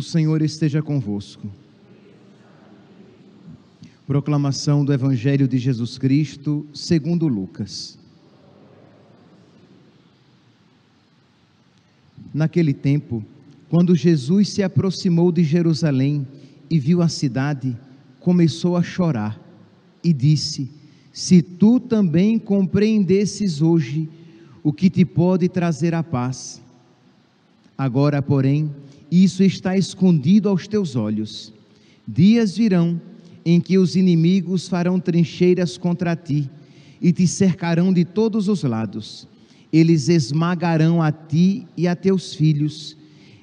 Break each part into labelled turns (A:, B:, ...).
A: O Senhor esteja convosco. Proclamação do Evangelho de Jesus Cristo, segundo Lucas. Naquele tempo, quando Jesus se aproximou de Jerusalém e viu a cidade, começou a chorar e disse: Se tu também compreendesses hoje o que te pode trazer a paz. Agora, porém, isso está escondido aos teus olhos. Dias virão em que os inimigos farão trincheiras contra ti e te cercarão de todos os lados. Eles esmagarão a ti e a teus filhos,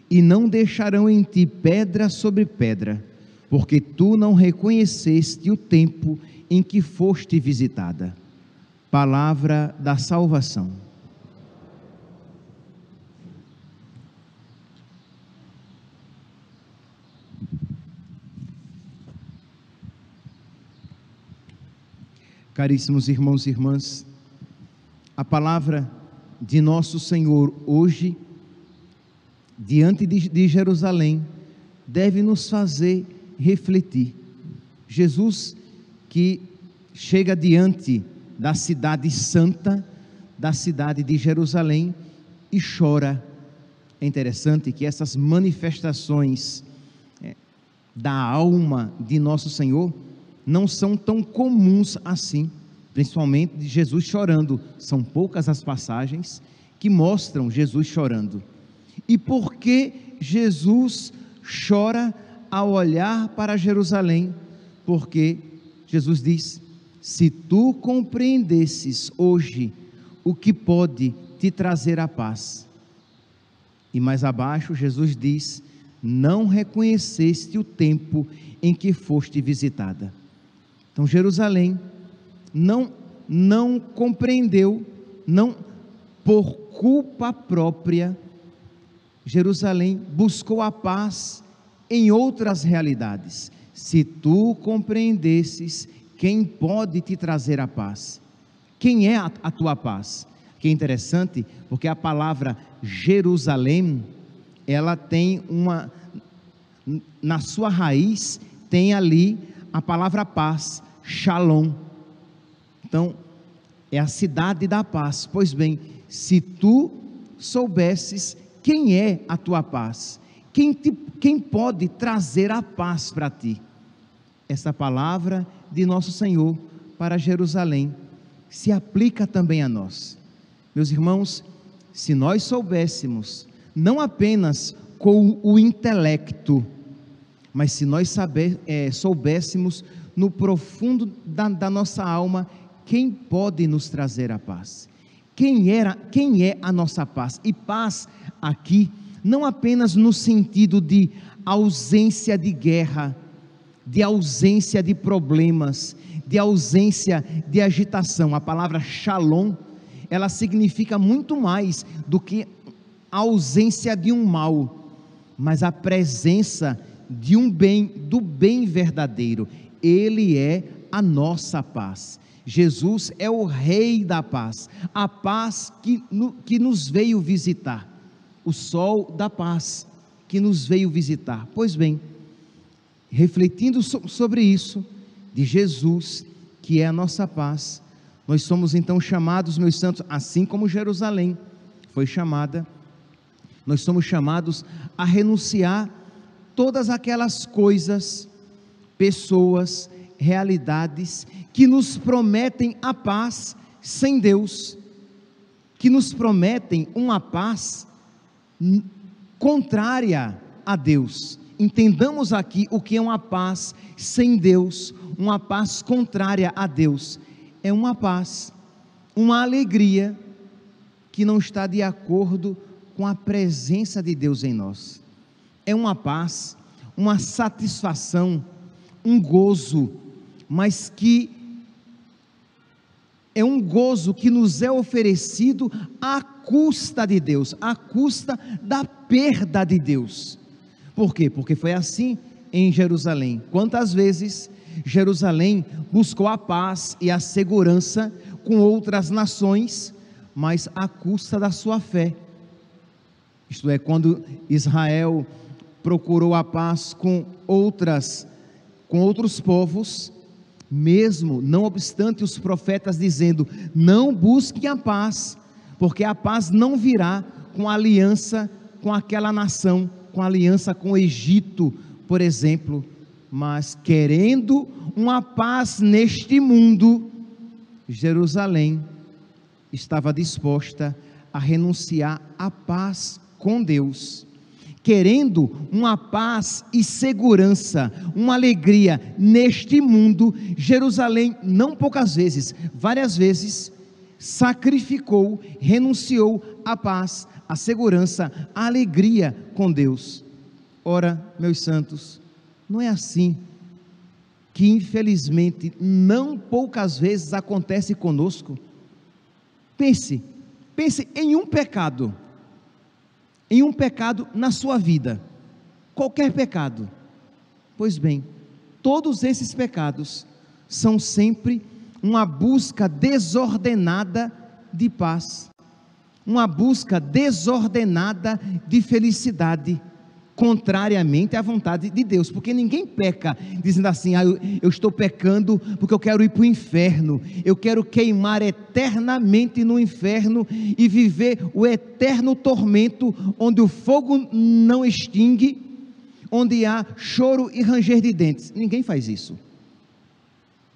A: e não deixarão em ti pedra sobre pedra, porque tu não reconheceste o tempo em que foste visitada. Palavra da salvação. Caríssimos irmãos e irmãs, a palavra de nosso Senhor hoje, diante de, Jerusalém, deve nos fazer refletir. Jesus, que chega diante da cidade santa, da cidade de Jerusalém, e chora. É interessante que essas manifestações é, da alma de nosso Senhor não são tão comuns assim, principalmente de Jesus chorando. São poucas as passagens que mostram Jesus chorando. E por que Jesus chora ao olhar para Jerusalém? Porque Jesus diz: Se tu compreendesses hoje o que pode te trazer a paz. E mais abaixo, Jesus diz: Não reconheceste o tempo em que foste visitada. Então Jerusalém não não compreendeu, não por culpa própria, Jerusalém buscou a paz em outras realidades. Se tu compreendesses quem pode te trazer a paz, quem é a, a tua paz? Que é interessante, porque a palavra Jerusalém, ela tem uma na sua raiz tem ali a palavra paz, Shalom. Então, é a cidade da paz. Pois bem, se tu soubesses quem é a tua paz, quem, te, quem pode trazer a paz para ti, essa palavra de nosso Senhor para Jerusalém se aplica também a nós. Meus irmãos, se nós soubéssemos, não apenas com o intelecto, mas se nós saber, é, soubéssemos no profundo da, da nossa alma quem pode nos trazer a paz. Quem, era, quem é a nossa paz? E paz aqui, não apenas no sentido de ausência de guerra, de ausência de problemas, de ausência de agitação. A palavra shalom, ela significa muito mais do que a ausência de um mal, mas a presença de um bem, do bem verdadeiro. Ele é a nossa paz. Jesus é o Rei da paz, a paz que, no, que nos veio visitar, o sol da paz que nos veio visitar. Pois bem, refletindo so, sobre isso, de Jesus, que é a nossa paz, nós somos então chamados, meus santos, assim como Jerusalém foi chamada, nós somos chamados a renunciar todas aquelas coisas pessoas, realidades que nos prometem a paz sem Deus, que nos prometem uma paz contrária a Deus. Entendamos aqui o que é uma paz sem Deus, uma paz contrária a Deus. É uma paz, uma alegria que não está de acordo com a presença de Deus em nós. É uma paz, uma satisfação um gozo, mas que é um gozo que nos é oferecido à custa de Deus, à custa da perda de Deus. Por quê? Porque foi assim em Jerusalém. Quantas vezes Jerusalém buscou a paz e a segurança com outras nações, mas à custa da sua fé. Isto é, quando Israel procurou a paz com outras com outros povos, mesmo não obstante os profetas dizendo: "Não busquem a paz, porque a paz não virá com aliança com aquela nação, com aliança com o Egito, por exemplo, mas querendo uma paz neste mundo, Jerusalém estava disposta a renunciar à paz com Deus. Querendo uma paz e segurança, uma alegria neste mundo, Jerusalém, não poucas vezes, várias vezes, sacrificou, renunciou à paz, à segurança, à alegria com Deus. Ora, meus santos, não é assim que infelizmente não poucas vezes acontece conosco. Pense, pense em um pecado, em um pecado na sua vida, qualquer pecado. Pois bem, todos esses pecados são sempre uma busca desordenada de paz, uma busca desordenada de felicidade contrariamente à vontade de Deus, porque ninguém peca dizendo assim: ah, eu, eu estou pecando porque eu quero ir para o inferno, eu quero queimar eternamente no inferno e viver o eterno tormento, onde o fogo não extingue, onde há choro e ranger de dentes. Ninguém faz isso.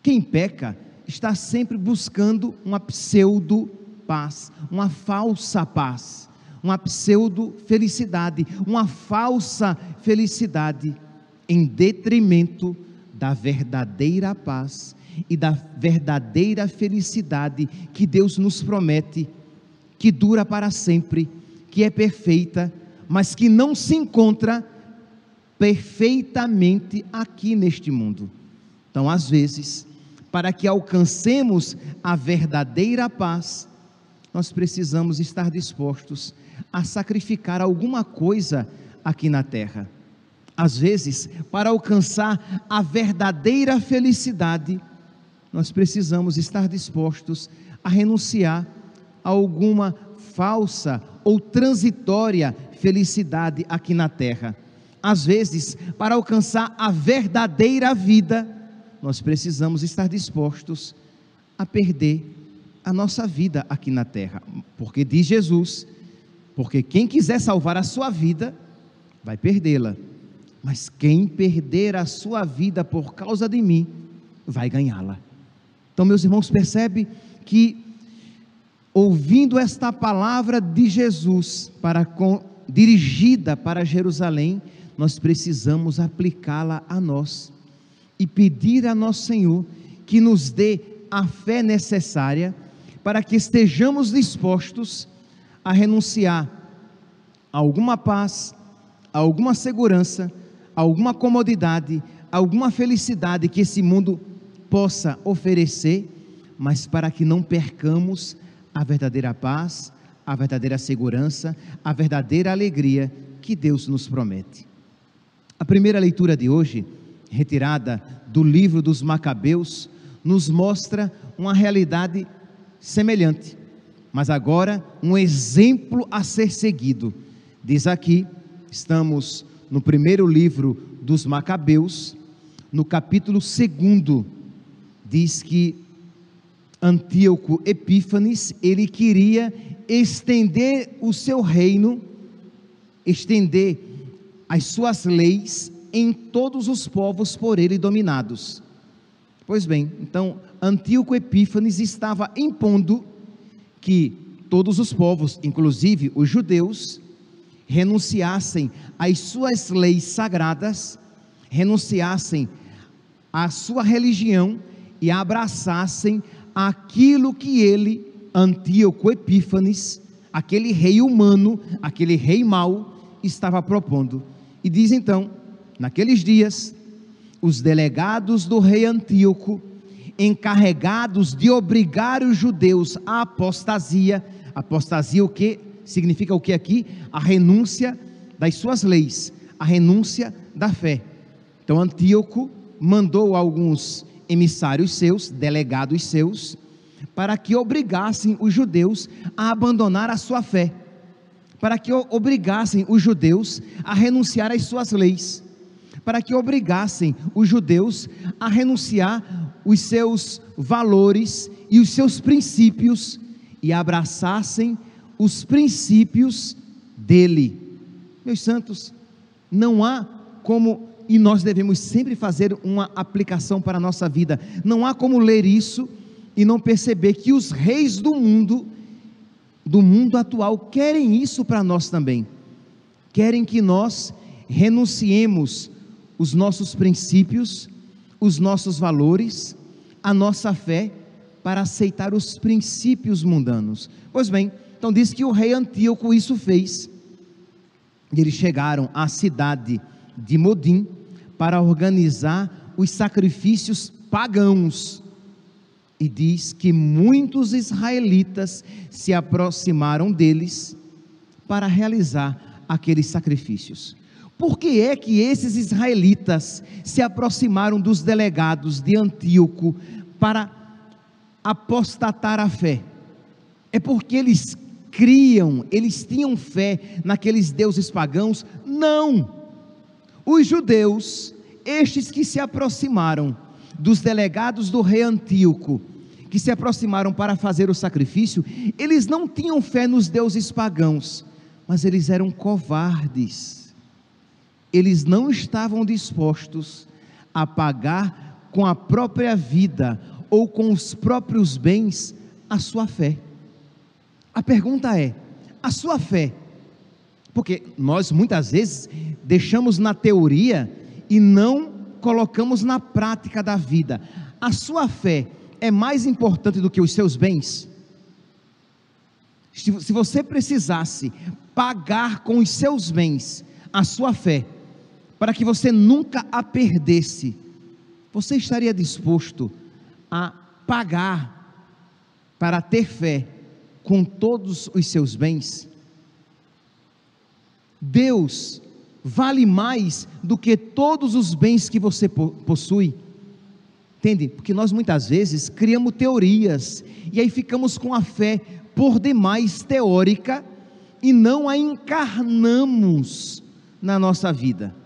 A: Quem peca está sempre buscando uma pseudo paz, uma falsa paz uma pseudo-felicidade, uma falsa felicidade, em detrimento da verdadeira paz e da verdadeira felicidade que Deus nos promete, que dura para sempre, que é perfeita, mas que não se encontra perfeitamente aqui neste mundo. Então, às vezes, para que alcancemos a verdadeira paz, nós precisamos estar dispostos a sacrificar alguma coisa aqui na terra. Às vezes, para alcançar a verdadeira felicidade, nós precisamos estar dispostos a renunciar a alguma falsa ou transitória felicidade aqui na terra. Às vezes, para alcançar a verdadeira vida, nós precisamos estar dispostos a perder a nossa vida aqui na terra, porque diz Jesus porque quem quiser salvar a sua vida, vai perdê-la. Mas quem perder a sua vida por causa de mim, vai ganhá-la. Então, meus irmãos, percebe que ouvindo esta palavra de Jesus para com, dirigida para Jerusalém, nós precisamos aplicá-la a nós e pedir a nosso Senhor que nos dê a fé necessária para que estejamos dispostos a renunciar a alguma paz, a alguma segurança, a alguma comodidade, a alguma felicidade que esse mundo possa oferecer, mas para que não percamos a verdadeira paz, a verdadeira segurança, a verdadeira alegria que Deus nos promete. A primeira leitura de hoje, retirada do livro dos Macabeus, nos mostra uma realidade semelhante mas agora um exemplo a ser seguido. Diz aqui, estamos no primeiro livro dos Macabeus, no capítulo 2, diz que Antíoco Epífanes, ele queria estender o seu reino, estender as suas leis em todos os povos por ele dominados. Pois bem, então Antíoco Epífanes estava impondo que todos os povos, inclusive os judeus, renunciassem às suas leis sagradas, renunciassem à sua religião e abraçassem aquilo que ele, Antíoco Epífanes, aquele rei humano, aquele rei mau, estava propondo. E diz então, naqueles dias, os delegados do rei Antíoco encarregados de obrigar os judeus à apostasia. Apostasia o que significa o que aqui? A renúncia das suas leis, a renúncia da fé. Então Antíoco mandou alguns emissários seus, delegados seus, para que obrigassem os judeus a abandonar a sua fé, para que obrigassem os judeus a renunciar às suas leis, para que obrigassem os judeus a renunciar os seus valores e os seus princípios e abraçassem os princípios dele. Meus santos, não há como, e nós devemos sempre fazer uma aplicação para a nossa vida, não há como ler isso e não perceber que os reis do mundo, do mundo atual, querem isso para nós também. Querem que nós renunciemos os nossos princípios, os nossos valores, a nossa fé para aceitar os princípios mundanos. Pois bem, então diz que o rei Antíoco isso fez. Eles chegaram à cidade de Modim para organizar os sacrifícios pagãos. E diz que muitos israelitas se aproximaram deles para realizar aqueles sacrifícios. Por que é que esses israelitas se aproximaram dos delegados de Antíoco para apostatar a fé? É porque eles criam, eles tinham fé naqueles deuses pagãos? Não. Os judeus, estes que se aproximaram dos delegados do rei Antíoco, que se aproximaram para fazer o sacrifício, eles não tinham fé nos deuses pagãos, mas eles eram covardes. Eles não estavam dispostos a pagar com a própria vida ou com os próprios bens a sua fé. A pergunta é: a sua fé? Porque nós muitas vezes deixamos na teoria e não colocamos na prática da vida. A sua fé é mais importante do que os seus bens? Se você precisasse pagar com os seus bens a sua fé, para que você nunca a perdesse, você estaria disposto a pagar para ter fé com todos os seus bens? Deus vale mais do que todos os bens que você possui. Entende? Porque nós muitas vezes criamos teorias e aí ficamos com a fé por demais teórica e não a encarnamos na nossa vida.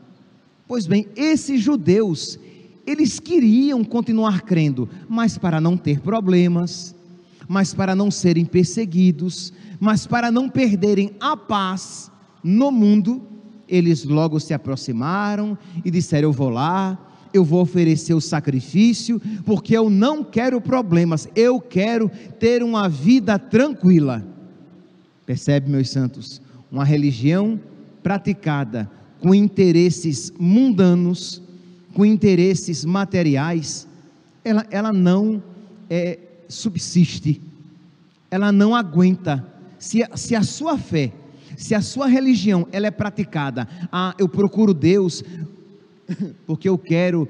A: Pois bem, esses judeus, eles queriam continuar crendo, mas para não ter problemas, mas para não serem perseguidos, mas para não perderem a paz no mundo, eles logo se aproximaram e disseram: Eu vou lá, eu vou oferecer o sacrifício, porque eu não quero problemas, eu quero ter uma vida tranquila. Percebe, meus santos? Uma religião praticada com interesses mundanos, com interesses materiais, ela, ela não é, subsiste, ela não aguenta. Se, se a sua fé, se a sua religião ela é praticada, ah, eu procuro Deus porque eu quero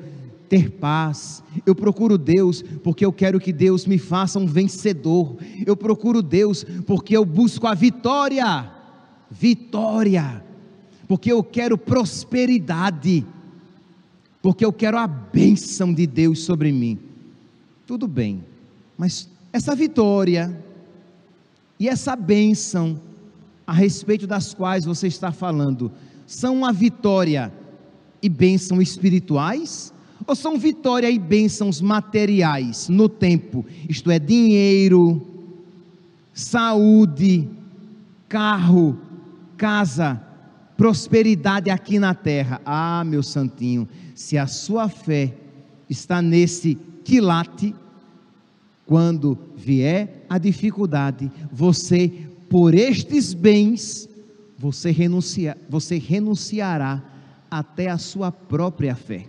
A: ter paz. Eu procuro Deus porque eu quero que Deus me faça um vencedor. Eu procuro Deus porque eu busco a vitória. Vitória. Porque eu quero prosperidade. Porque eu quero a bênção de Deus sobre mim. Tudo bem. Mas essa vitória e essa bênção a respeito das quais você está falando são uma vitória e bênção espirituais ou são vitória e bênçãos materiais no tempo? Isto é, dinheiro, saúde, carro, casa, prosperidade aqui na terra. Ah, meu santinho, se a sua fé está nesse quilate, quando vier a dificuldade, você, por estes bens, você, renuncia, você renunciará até a sua própria fé.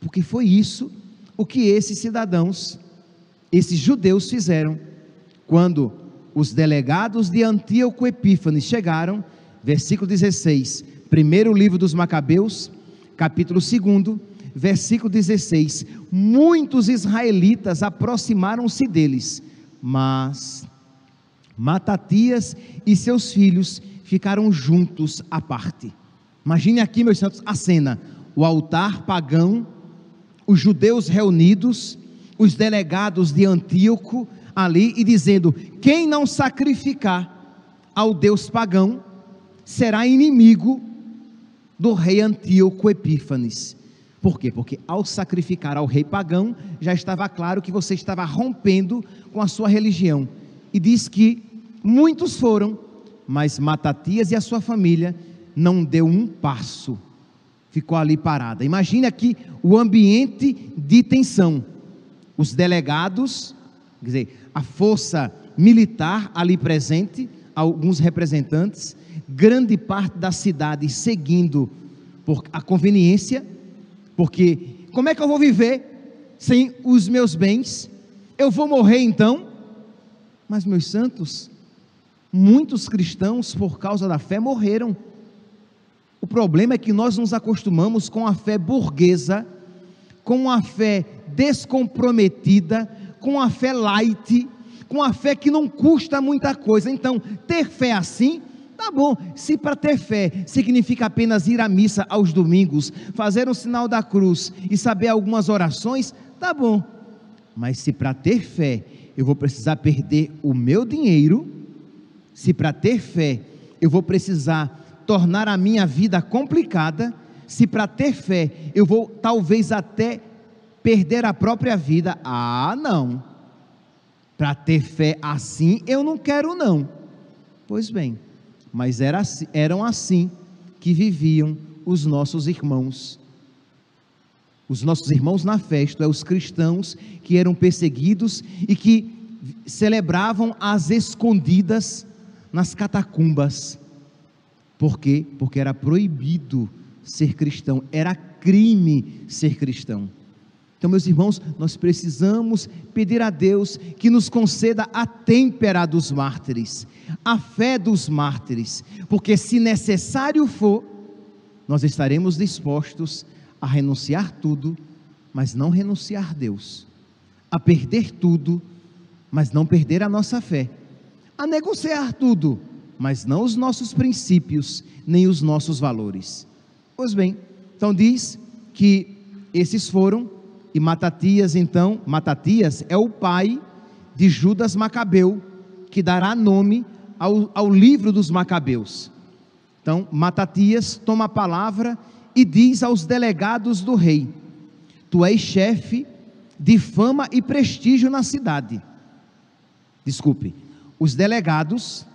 A: Porque foi isso o que esses cidadãos, esses judeus fizeram quando os delegados de Antíoco Epífanes chegaram, versículo 16, primeiro livro dos Macabeus, capítulo 2, versículo 16: Muitos israelitas aproximaram-se deles, mas Matatias e seus filhos ficaram juntos à parte. Imagine aqui, meus santos, a cena: o altar pagão, os judeus reunidos, os delegados de Antíoco ali e dizendo: quem não sacrificar ao Deus pagão, será inimigo do rei Antíoco Epífanes. Por quê? Porque ao sacrificar ao rei pagão, já estava claro que você estava rompendo com a sua religião. E diz que muitos foram, mas Matatias e a sua família não deu um passo. Ficou ali parada. Imagine aqui o ambiente de tensão. Os delegados, quer dizer, a força militar ali presente, alguns representantes, grande parte da cidade seguindo por a conveniência, porque como é que eu vou viver sem os meus bens? Eu vou morrer então? Mas, meus santos, muitos cristãos, por causa da fé, morreram. O problema é que nós nos acostumamos com a fé burguesa, com a fé descomprometida, com a fé light, com a fé que não custa muita coisa. Então, ter fé assim Tá bom, se para ter fé significa apenas ir à missa aos domingos, fazer o sinal da cruz e saber algumas orações, tá bom. Mas se para ter fé eu vou precisar perder o meu dinheiro, se para ter fé eu vou precisar tornar a minha vida complicada, se para ter fé eu vou talvez até perder a própria vida, ah, não. Para ter fé assim eu não quero não. Pois bem, mas era, eram assim que viviam os nossos irmãos. Os nossos irmãos na festa, é os cristãos que eram perseguidos e que celebravam as escondidas nas catacumbas. Por quê? Porque era proibido ser cristão, era crime ser cristão. Então, meus irmãos, nós precisamos pedir a Deus que nos conceda a têmpera dos mártires, a fé dos mártires, porque se necessário for, nós estaremos dispostos a renunciar tudo, mas não renunciar a Deus, a perder tudo, mas não perder a nossa fé, a negociar tudo, mas não os nossos princípios, nem os nossos valores. Pois bem, então diz que esses foram e Matatias, então, Matatias é o pai de Judas Macabeu, que dará nome ao, ao livro dos Macabeus. Então, Matatias toma a palavra e diz aos delegados do rei: Tu és chefe de fama e prestígio na cidade. Desculpe, os delegados,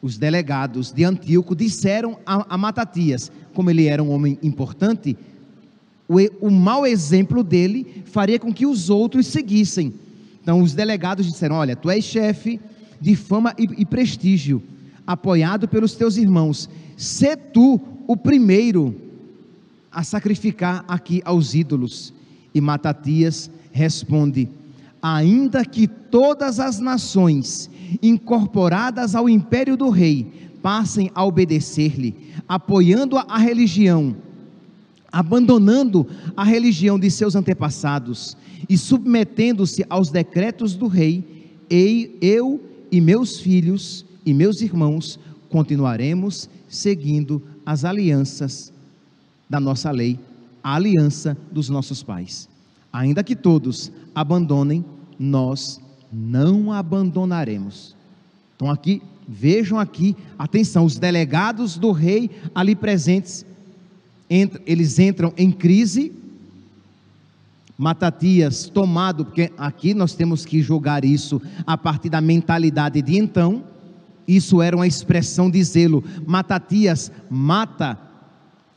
A: os delegados de Antíoco disseram a, a Matatias, como ele era um homem importante, o, o mau exemplo dele faria com que os outros seguissem. Então os delegados disseram: Olha, tu és chefe de fama e, e prestígio, apoiado pelos teus irmãos. Se tu o primeiro a sacrificar aqui aos ídolos. E Matatias responde: Ainda que todas as nações incorporadas ao império do rei passem a obedecer-lhe, apoiando a religião abandonando a religião de seus antepassados e submetendo-se aos decretos do rei, eu e meus filhos e meus irmãos continuaremos seguindo as alianças da nossa lei, a aliança dos nossos pais. Ainda que todos abandonem, nós não abandonaremos. Então aqui, vejam aqui, atenção, os delegados do rei ali presentes eles entram em crise. Matatias tomado, porque aqui nós temos que julgar isso a partir da mentalidade de então. Isso era uma expressão de zelo. Matatias mata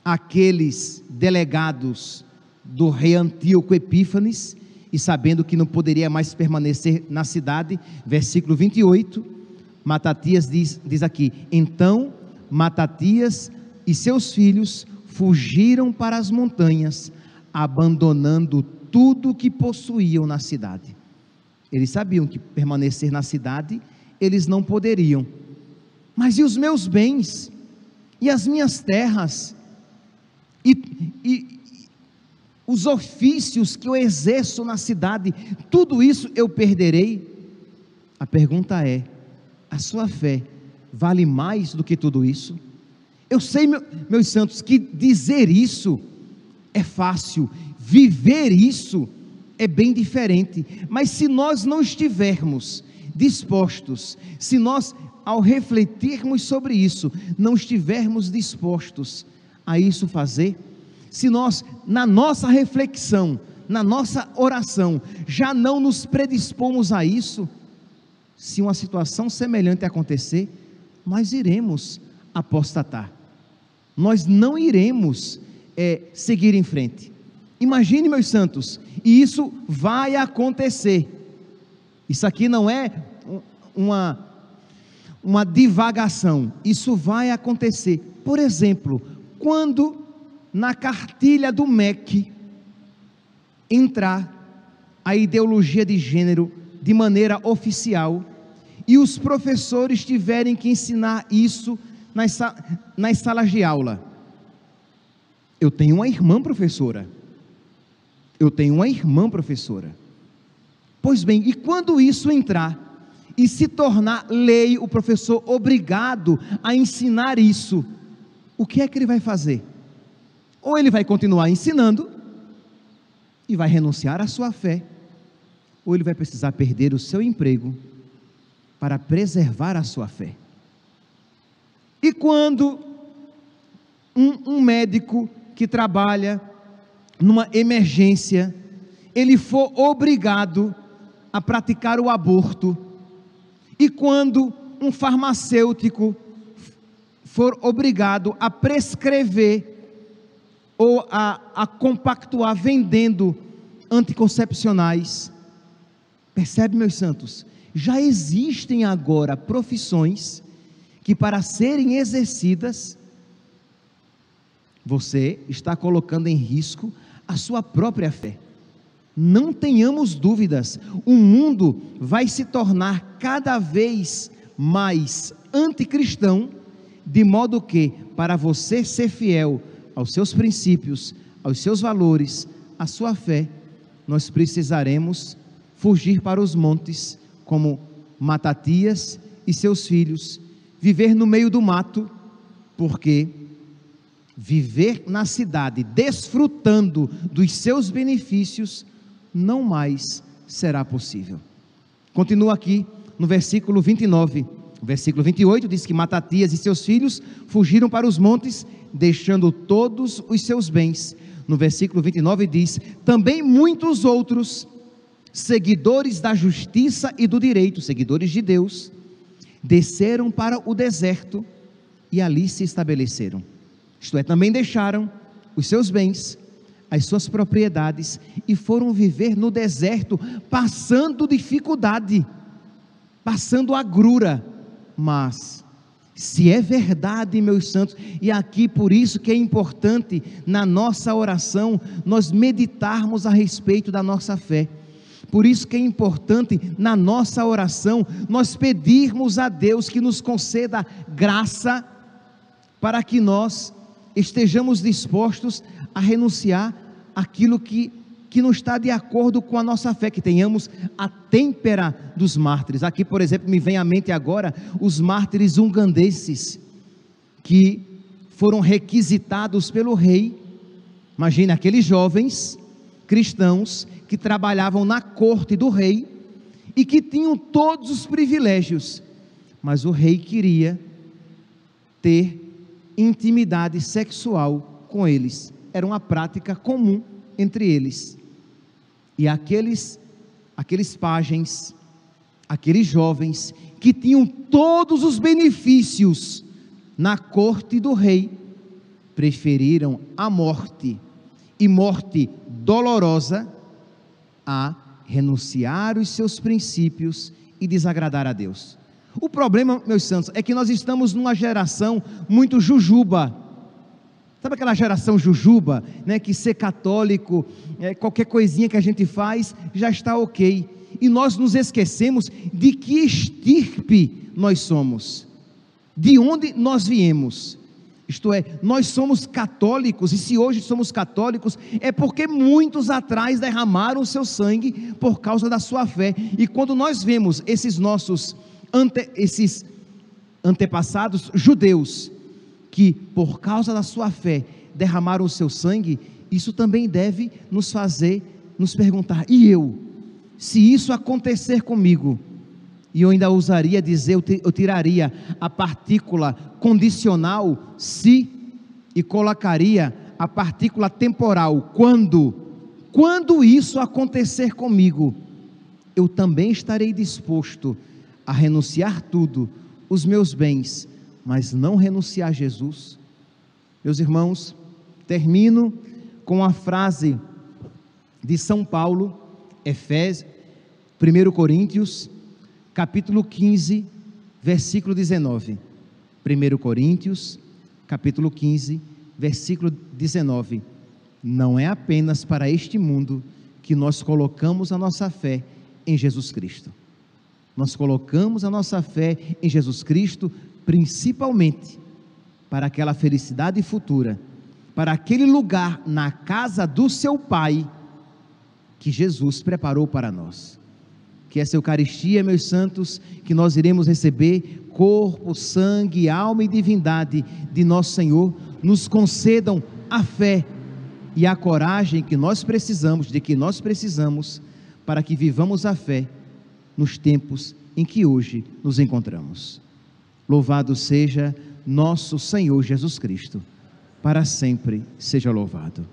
A: aqueles delegados do rei Antíoco Epífanes, e sabendo que não poderia mais permanecer na cidade, versículo 28, Matatias diz, diz aqui: Então Matatias e seus filhos fugiram para as montanhas, abandonando tudo que possuíam na cidade. Eles sabiam que permanecer na cidade eles não poderiam. Mas e os meus bens? E as minhas terras? E, e, os ofícios que eu exerço na cidade, tudo isso eu perderei? A pergunta é: a sua fé vale mais do que tudo isso? Eu sei, meus santos, que dizer isso é fácil, viver isso é bem diferente. Mas se nós não estivermos dispostos, se nós, ao refletirmos sobre isso, não estivermos dispostos a isso fazer, se nós, na nossa reflexão, na nossa oração, já não nos predispomos a isso, se uma situação semelhante acontecer, nós iremos apostatar, nós não iremos é, seguir em frente. Imagine, meus santos, e isso vai acontecer. Isso aqui não é uma, uma divagação, isso vai acontecer. Por exemplo, quando na cartilha do MEC entrar a ideologia de gênero de maneira oficial e os professores tiverem que ensinar isso nas, nas salas de aula. Eu tenho uma irmã professora. Eu tenho uma irmã professora. Pois bem, e quando isso entrar e se tornar lei, o professor obrigado a ensinar isso, o que é que ele vai fazer? Ou ele vai continuar ensinando e vai renunciar à sua fé, ou ele vai precisar perder o seu emprego para preservar a sua fé. E quando um, um médico que trabalha numa emergência, ele for obrigado a praticar o aborto, e quando um farmacêutico for obrigado a prescrever ou a, a compactuar vendendo anticoncepcionais, percebe, meus santos? Já existem agora profissões que, para serem exercidas, você está colocando em risco a sua própria fé. Não tenhamos dúvidas, o mundo vai se tornar cada vez mais anticristão, de modo que, para você ser fiel aos seus princípios, aos seus valores, à sua fé, nós precisaremos fugir para os montes, como Matatias e seus filhos, viver no meio do mato, porque viver na cidade, desfrutando dos seus benefícios, não mais será possível. Continua aqui no versículo 29. O versículo 28 diz que Matatias e seus filhos fugiram para os montes, deixando todos os seus bens. No versículo 29 diz: Também muitos outros, seguidores da justiça e do direito, seguidores de Deus, desceram para o deserto e ali se estabeleceram. Isto é, também deixaram os seus bens, as suas propriedades e foram viver no deserto, passando dificuldade, passando agrura. Mas, se é verdade, meus santos, e aqui por isso que é importante na nossa oração nós meditarmos a respeito da nossa fé. Por isso que é importante na nossa oração nós pedirmos a Deus que nos conceda graça para que nós estejamos dispostos a renunciar aquilo que, que não está de acordo com a nossa fé, que tenhamos a têmpera dos mártires. Aqui, por exemplo, me vem à mente agora os mártires ungandeses, que foram requisitados pelo rei. Imagine aqueles jovens cristãos que trabalhavam na corte do rei e que tinham todos os privilégios, mas o rei queria ter intimidade sexual com eles. Era uma prática comum entre eles. E aqueles aqueles pajens, aqueles jovens que tinham todos os benefícios na corte do rei, preferiram a morte e morte dolorosa a renunciar os seus princípios e desagradar a Deus. O problema, meus santos, é que nós estamos numa geração muito jujuba. Sabe aquela geração jujuba, né, que ser católico, é, qualquer coisinha que a gente faz já está ok. E nós nos esquecemos de que estirpe nós somos, de onde nós viemos. Isto é, nós somos católicos, e se hoje somos católicos, é porque muitos atrás derramaram o seu sangue por causa da sua fé. E quando nós vemos esses nossos ante, esses antepassados judeus, que por causa da sua fé derramaram o seu sangue, isso também deve nos fazer nos perguntar: e eu? Se isso acontecer comigo, E eu ainda usaria dizer, eu tiraria a partícula condicional se e colocaria a partícula temporal quando. Quando isso acontecer comigo, eu também estarei disposto a renunciar tudo, os meus bens, mas não renunciar a Jesus. Meus irmãos, termino com a frase de São Paulo, Efésios, 1 Coríntios, capítulo 15, versículo 19. 1 Coríntios, capítulo 15, versículo 19. Não é apenas para este mundo que nós colocamos a nossa fé em Jesus Cristo. Nós colocamos a nossa fé em Jesus Cristo principalmente para aquela felicidade futura, para aquele lugar na casa do seu Pai que Jesus preparou para nós. Que essa Eucaristia, meus santos, que nós iremos receber, corpo, sangue, alma e divindade de nosso Senhor, nos concedam a fé e a coragem que nós precisamos, de que nós precisamos, para que vivamos a fé nos tempos em que hoje nos encontramos. Louvado seja nosso Senhor Jesus Cristo, para sempre seja louvado.